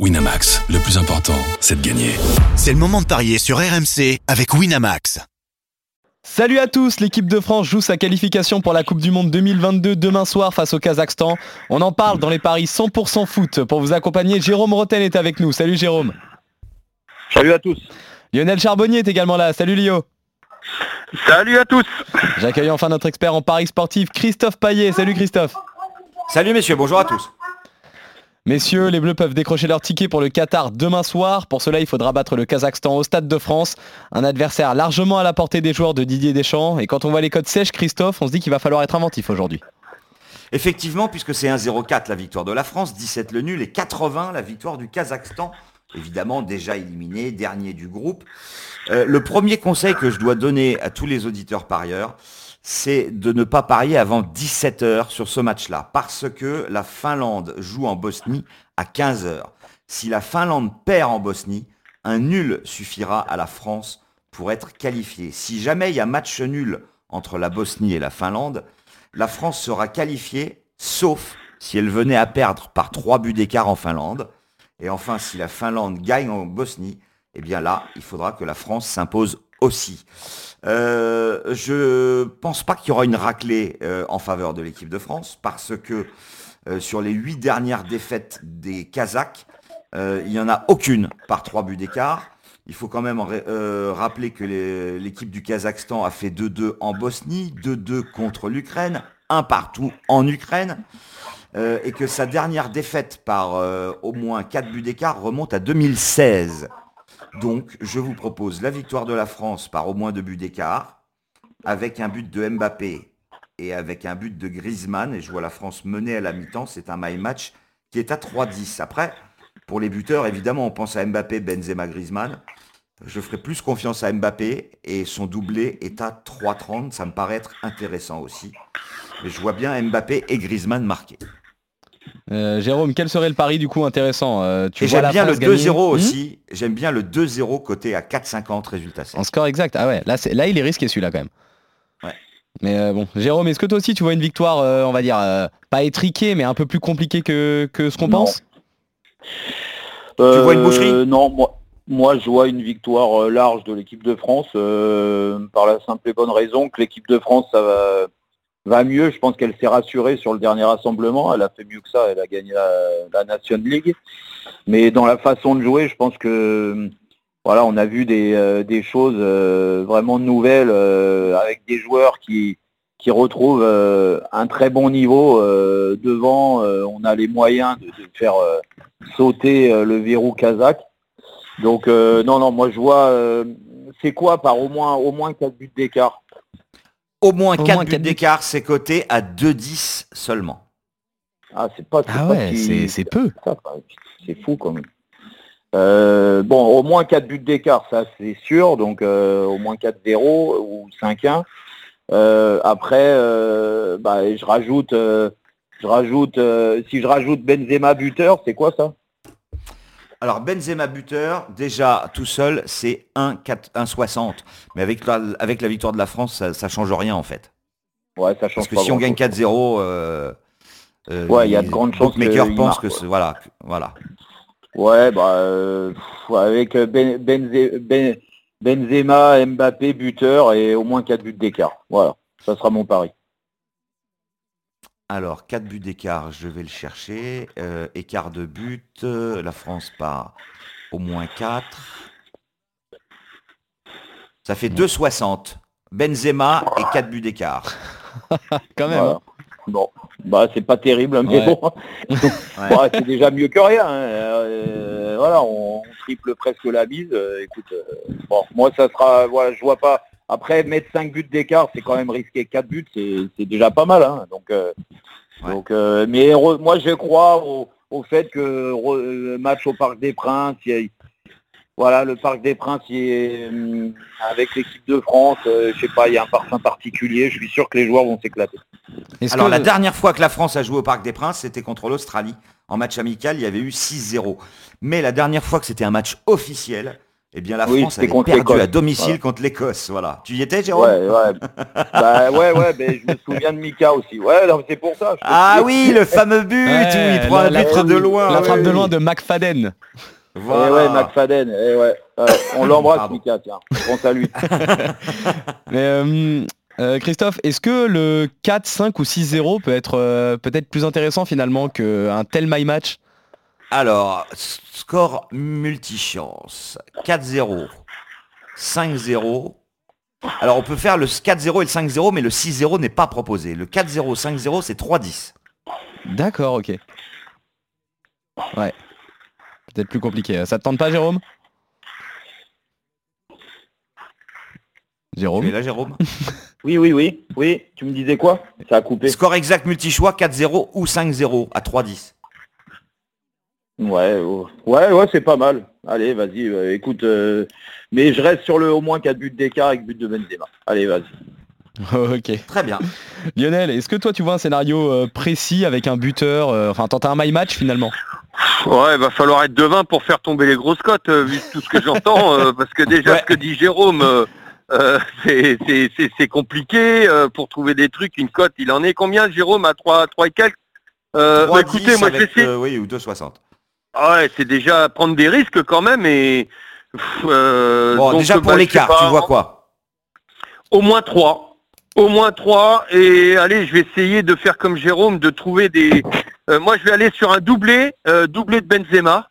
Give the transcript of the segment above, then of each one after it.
Winamax, le plus important, c'est de gagner. C'est le moment de parier sur RMC avec Winamax. Salut à tous, l'équipe de France joue sa qualification pour la Coupe du Monde 2022 demain soir face au Kazakhstan. On en parle dans les paris 100% foot. Pour vous accompagner, Jérôme Rotel est avec nous. Salut Jérôme. Salut à tous. Lionel Charbonnier est également là. Salut Lio. Salut à tous. J'accueille enfin notre expert en paris sportif, Christophe Paillet. Salut Christophe. Salut messieurs, bonjour à tous. Messieurs, les Bleus peuvent décrocher leur ticket pour le Qatar demain soir. Pour cela, il faudra battre le Kazakhstan au Stade de France. Un adversaire largement à la portée des joueurs de Didier Deschamps. Et quand on voit les codes sèches, Christophe, on se dit qu'il va falloir être inventif aujourd'hui. Effectivement, puisque c'est 1-0-4 la victoire de la France, 17 le nul et 80 la victoire du Kazakhstan. Évidemment, déjà éliminé, dernier du groupe. Euh, le premier conseil que je dois donner à tous les auditeurs parieurs, c'est de ne pas parier avant 17h sur ce match-là, parce que la Finlande joue en Bosnie à 15h. Si la Finlande perd en Bosnie, un nul suffira à la France pour être qualifiée. Si jamais il y a match nul entre la Bosnie et la Finlande, la France sera qualifiée, sauf si elle venait à perdre par 3 buts d'écart en Finlande. Et enfin, si la Finlande gagne en Bosnie, eh bien là, il faudra que la France s'impose aussi. Euh, je pense pas qu'il y aura une raclée euh, en faveur de l'équipe de France parce que euh, sur les huit dernières défaites des Kazakhs, euh, il n'y en a aucune par trois buts d'écart. Il faut quand même rappeler que l'équipe du Kazakhstan a fait 2-2 en Bosnie, 2-2 contre l'Ukraine, un partout en Ukraine, et que sa dernière défaite par au moins 4 buts d'écart remonte à 2016. Donc, je vous propose la victoire de la France par au moins deux buts d'écart, avec un but de Mbappé et avec un but de Griezmann. Et je vois la France mener à la mi-temps. C'est un my match qui est à 3-10. Après, pour les buteurs, évidemment, on pense à Mbappé, Benzema, Griezmann. Je ferai plus confiance à Mbappé et son doublé est à 3-30. Ça me paraît être intéressant aussi. Mais je vois bien Mbappé et Griezmann marquer. Euh, Jérôme, quel serait le pari du coup intéressant euh, J'aime bien le 2-0 hmm aussi. J'aime bien le 2-0 côté à 4-50 résultat En score exact. Ah ouais, là, là il est risqué celui-là quand même. Ouais. Mais euh, bon, Jérôme, est-ce que toi aussi tu vois une victoire, on va dire, pas étriquée, mais un peu plus compliquée que, que ce qu'on pense? Tu vois une boucherie? Non, moi, moi je vois une victoire large de l'équipe de France par la simple et bonne raison que l'équipe de France, ça va va mieux. Je pense qu'elle s'est rassurée sur le dernier rassemblement. Elle a fait mieux que ça. Elle a gagné la, Nation League. Mais dans la façon de jouer, je pense que voilà, on a vu des, euh, choses euh, vraiment nouvelles euh, avec des joueurs qui, qui retrouvent un très bon niveau devant. on a les moyens de, faire sauter le verrou kazakh. Donc non, non, moi je vois c'est quoi par au moins au moins 4 buts d'écart? Au moins 4 buts d'écart, c'est coté à 2-10 seulement. Ah, c'est pas, ah ouais, c'est peu. C'est fou quand même. Euh, bon, au moins 4 buts d'écart, ça c'est sûr, donc euh, au moins 4-0 ou 5-1. Euh, après, bah, je rajoute, je rajoute, si je rajoute Benzema buteur, c'est quoi ça? Alors Benzema buteur, déjà tout seul, c'est 1,60. Mais avec la, avec la victoire de la France, ça, ne change rien en fait. Ouais, ça change Parce que si on gagne 4-0, euh, euh, ouais, il y a de grandes chances. que pense que c'est voilà, voilà. Ouais, bah euh, avec ben, ben, Benzema, Mbappé buteur et au moins 4 buts d'écart. Voilà, ça sera mon pari. Alors, 4 buts d'écart, je vais le chercher. Euh, écart de but, euh, la France part au moins 4. Ça fait 2,60. Benzema et 4 buts d'écart. Quand même. Hein. Bon, bah c'est pas terrible, mais bon, c'est déjà mieux que rien. Hein. Euh, voilà, on, triple presque la bise. écoute, bon, moi ça sera, voilà, je vois pas. Après, mettre 5 buts d'écart, c'est quand même risquer 4 buts, c'est déjà pas mal. Hein. Donc, euh, donc euh, mais moi, je crois au, fait que le match au Parc des Princes, voilà, le Parc des Princes, hum, avec l'équipe de France, euh, je sais pas, il y a un parfum particulier. Je suis sûr que les joueurs vont s'éclater. Alors, la dernière fois que la France a joué au Parc des Princes, c'était contre l'Australie. En match amical, il y avait eu 6-0. Mais la dernière fois que c'était un match officiel, Eh bien, la Oui, France c'était avait contre perdu à domicile Voilà. contre l'Écosse. Voilà. Tu y étais, Jérôme Ouais, ouais. bah, ouais, ouais, mais je me souviens de Mika aussi. Ouais, c'est pour ça. Ah oui, le fameux but Ouais, où il prend la- un la but frappe- de loin. La frappe de oui. loin de McFadden. Eh ouais, McFadden. eh ouais. On l'embrasse. Mika, tiens. À lui. Mais euh, euh, Christophe, est-ce que le 4, 5 ou 6-0 peut être euh, peut-être plus intéressant finalement qu'un tel my match? Alors, score multichance. 4-0. 5-0. Alors, on peut faire le 4-0 et le 5-0, mais le 6-0 n'est pas proposé. Le 4-0, 5-0, c'est 3-10. D'accord, ok. Ouais. Peut-être plus compliqué. Ça te tente pas, Jérôme? Tu es Jérôme là, Jérôme? Oui, oui, oui. Oui, tu me disais quoi? Ça a coupé. Score exact multi-choix, 4-0 ou 5-0 à 3-10. Ouais, oh. ouais, ouais, c'est pas mal. Allez, vas-y, euh, écoute. euh, mais je reste sur le au moins 4 buts d'écart avec but de Benzema. Allez, vas-y. Ok. Très bien. Lionel, est-ce que toi tu vois un scénario euh, précis avec un buteur euh, Enfin, tenter un my match finalement? Ouais, va falloir être devin pour faire tomber les grosses cotes, euh, vu tout ce que j'entends, euh, parce que déjà Ouais. ce que dit Jérôme, euh, euh, c'est- c'est c'est- c'est compliqué euh, pour trouver des trucs. Une cote, il en est combien, Jérôme, à 3, 3 et quelques? Euh, bah, 3-10 Écoutez, moi je vais avec, essayer. euh, oui, ou 2,60. Ah ouais, c'est déjà prendre des risques quand même. Et, euh, Bon, donc, déjà bah, pour sais l'écart, tu vois quoi Au moins 3. Au moins 3. Et allez, je vais essayer de faire comme Jérôme, de trouver des... Euh, moi, je vais aller sur un doublé, euh, doublé de Benzema.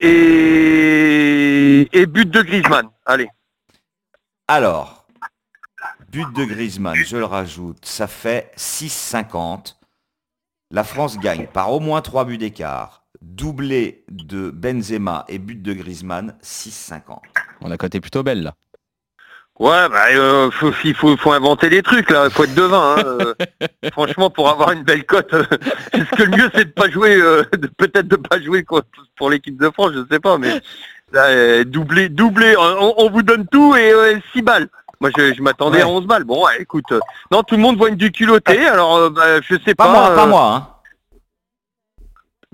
Et, et but de Griezmann. Allez. Alors, but de Griezmann, je le rajoute, ça fait 6,50. La France gagne par au moins 3 buts d'écart. Doublé de Benzema et but de Griezmann, 6,50. On a coté plutôt belle là. Ouais, bah, euh, faut, il faut, faut inventer des trucs là, il faut être devin. hein, euh. franchement, pour avoir une belle cote, euh, est-ce que le mieux c'est de pas jouer, euh, de- peut-être de pas jouer quoi, pour l'équipe de France, je sais pas, mais là, euh, doublé, doublé, on, on vous donne tout et 6 balles. Moi, je, je m'attendais Ouais. à 11 balles. Bon, ouais, écoute, euh, non, tout le monde voit une du culotté, alors euh, bah, je sais pas. Pas moi, pas moi. Hein.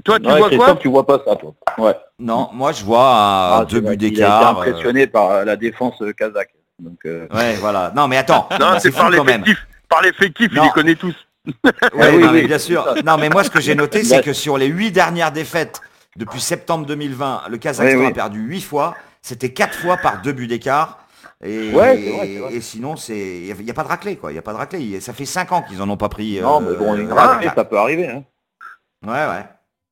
Toi, tu Ouais, vois quoi tu vois pas ça, toi. Ouais. Non, moi je vois à Ah, deux buts d'écart. euh, impressionné par euh, la défense euh, kazakh. Donc, euh, Ouais, voilà. Non, mais attends, Non, c'est par l'effectif. Par l'effectif, il les connaît tous. Ouais, oui, non, mais oui, bien sûr. Non, mais moi, ce que j'ai noté, c'est que sur les huit dernières défaites depuis septembre 2020, le Kazakhstan Oui, oui. a perdu huit fois. C'était quatre fois par deux buts d'écart. Et, Ouais, vrai, sinon, c'est il n'y a, pas de raclée, quoi. Il n'y a pas de raclée. Ça fait cinq ans qu'ils en ont pas pris. non, euh, mais bon, une euh, raclée, ça peut arriver. Hein. Ouais, ouais.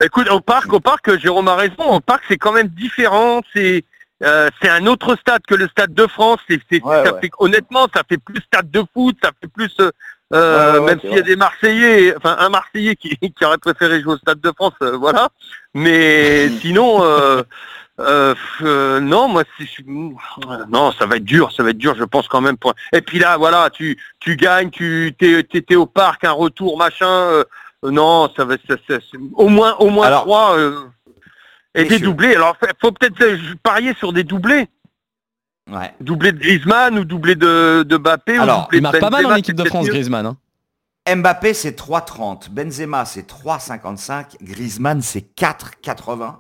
Écoute, au parc, au parc, Jérôme a raison. Au parc, c'est quand même différent. C'est euh, c'est un autre stade que le stade de France. C'est c'est- Ouais, ça ouais. fait honnêtement, ça fait plus stade de foot. Ça fait plus euh, Ouais, ouais, même c'est s'il y a des Marseillais, enfin un Marseillais qui, qui aurait préféré jouer au stade de France, euh, voilà. Mais sinon, euh, euh, euh, non, moi, je- non, ça va être dur, ça va être dur, je pense quand même. Pour... Et puis là, voilà, tu tu gagnes, tu t'es t'es au parc, un retour, machin. Non, ça va, ça, ça- c'est- au moins au moins Alors, trois. euh, et des doublés. Alors, faut- faut peut-être euh, parier sur des doublés, ouais. doublé de Griezmann ou doublé de de Mbappé. ou Alors, doublé Il de marque pas mal en équipe de France. Griezmann. hein. Mbappé, c'est 3,30. Benzema, c'est 3,55. Griezmann, c'est 4,80.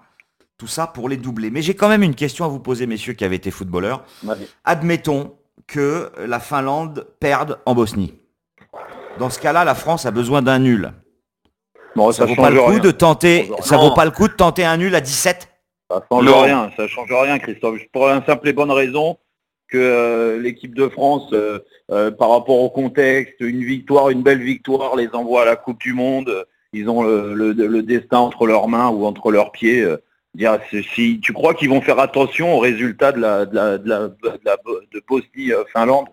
Tout ça pour les doubler. Mais j'ai quand même une question à vous poser, messieurs qui avez été footballeurs. Ouais. Admettons que la Finlande perde en Bosnie. Dans ce cas-là, la France a besoin d'un nul. Bon, Ça, ça, vaut pas le coup rien. de tenter. Ça vaut pas le coup de tenter un nul à 17 Ça change Non. rien, ça change rien, Christophe. Pour une simple et bonne raison que euh, l'équipe de France, euh, euh, par rapport au contexte, une victoire, une belle victoire, les envoie à la Coupe du Monde. Ils ont le, le- le destin entre leurs mains ou entre leurs pieds. euh. Dire, c'est- si tu crois qu'ils vont faire attention aux résultats de la de la de la, de la- de Bosnie-Finlande,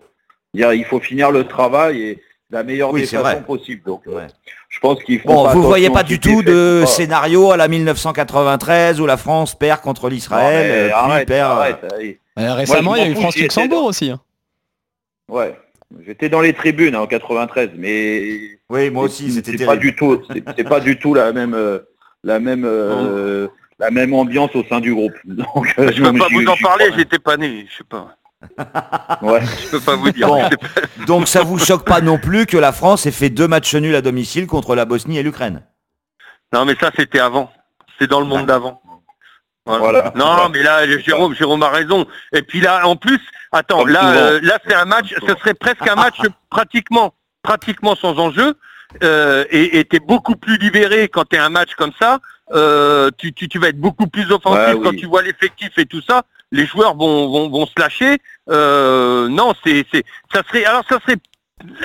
dire, il faut finir le travail et la meilleure Oui, des c'est façons vrai. possibles. Donc, euh, Ouais. je pense qu'il faut. Bon, vous voyez pas du tout de scénario à la 1993 où la France perd contre l'Israël, arrête, perd. euh, arrête, allez. Récemment, Moi, il y a eu France-Luxembourg dans- aussi. hein. Ouais, j'étais dans les tribunes hein, en 93, mais Oui, moi aussi, c'est- c'était pas du tout, c'est pas du tout la même, euh, la même, euh, la même ambiance au sein du groupe. Donc, Je peux pas vous en parler, j'étais pas né, je sais pas. Ouais. Je peux pas vous dire. Bon. Donc ça vous choque pas non plus que la France ait fait deux matchs nuls à domicile contre la Bosnie et l'Ukraine? Non mais ça c'était avant. C'est dans le monde d'avant. Voilà. Non, mais là, Jérôme, Jérôme a raison. Et puis là, en plus, attends, Comme là, euh, là, c'est un match, ce serait presque un match pratiquement, pratiquement sans enjeu. Euh, et tu es beaucoup plus libéré quand tu es un match comme ça. Euh, tu, tu, tu vas être beaucoup plus offensif Ouais, oui. quand tu vois l'effectif et tout ça. Les joueurs vont, vont, vont se lâcher. Euh, non, c'est, c'est, ça serait, alors ça serait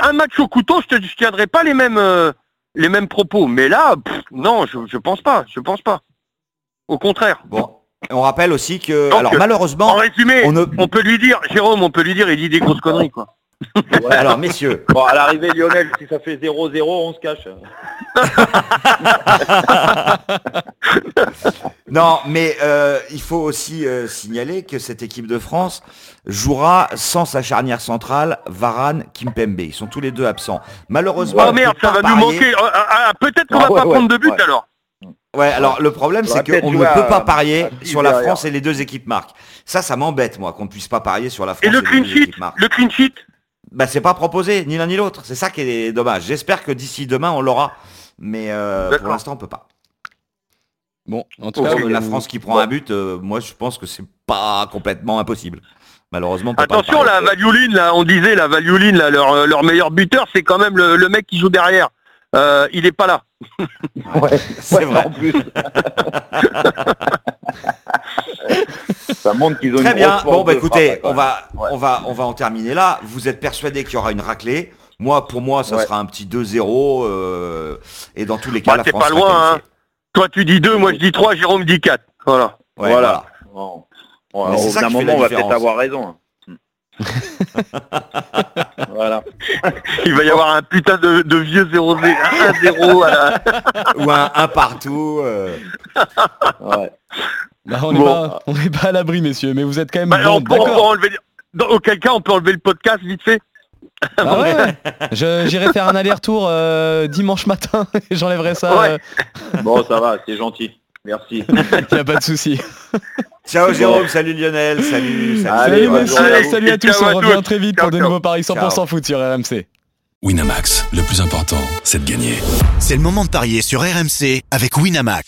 un match au couteau. Je te, je tiendrai pas les mêmes, euh, les mêmes propos. Mais là, pff, non, je, je pense pas, je pense pas. Au contraire. Bon, on rappelle aussi que, Donc, alors euh, En malheureusement, résumé, on on, ne- peut lui dire, Jérôme, on peut lui dire, il dit des grosses conneries, quoi. alors messieurs, Bon, à l'arrivée, Lionel, si ça fait 0-0, on se cache. non, mais euh, il faut aussi euh, signaler que cette équipe de France jouera sans sa charnière centrale, Varane, Kimpembe. Ils sont tous les deux absents. Malheureusement, Oh merde, ça va nous manquer. Ah, ah, ah, Peut-être qu'on Ah va ouais, pas ouais, prendre de but ouais. alors. Ouais, alors le problème, c'est qu'on ne peut pas parier sur la derrière. France et les deux équipes marquent. Ça, ça m'embête, moi, qu'on ne puisse pas parier sur la France Et le les clean deux sheet, équipes marquent. le clean sheet. Bah, c'est pas proposé, ni l'un ni l'autre. C'est ça qui est dommage. J'espère que d'ici demain, on l'aura. Mais euh, pour l'instant, on peut pas. Bon, en tout cas, la France qui prend un but, euh, moi, je pense que c'est pas complètement impossible. Malheureusement, Attention, la. Valioline, là, on disait, la Valioline, là, leur, euh, leur meilleur buteur, c'est quand même le, le mec qui joue derrière. Euh, il est pas là. Ouais, C'est ouais, vrai. En plus. ça montre qu'ils ont Très une bien. grosse Bon, bah écoutez, on va, Ouais. on va, on va en terminer là. Vous êtes persuadé qu'il y aura une raclée. Moi, pour moi, ça Ouais. sera un petit 2-0. euh, et dans tous les cas, Bah, la t'es France pas loin. Toi, tu dis deux, moi, je dis trois, Jérôme dit quatre. Voilà. Ouais, Voilà. Bon. C'est au moment, on va peut-être avoir raison. hein. voilà. Il va y avoir un putain de, de vieux 0 1-0 à la... Ou un, un partout. euh. Ouais. bah, on n'est Bon. pas, à l'abri, messieurs, mais vous êtes quand même Bah, bon, on, peut, on peut d'accord. enlever... Dans auquel cas, on peut enlever le podcast vite fait. Ah ouais, ouais. Je- J'irai faire un aller-retour euh, dimanche matin et j'enlèverai ça. Ouais. Bon, ça va, c'est gentil. Merci. Il n'y a pas de souci. Ciao Jérôme, salut Lionel, salut. salut. Allez, Salut journée à salut à tous, on revient très vite Ciao, pour de nouveaux paris 100% Ciao. foot sur RMC. Winamax, le plus important, c'est de gagner. C'est le moment de parier sur RMC avec Winamax.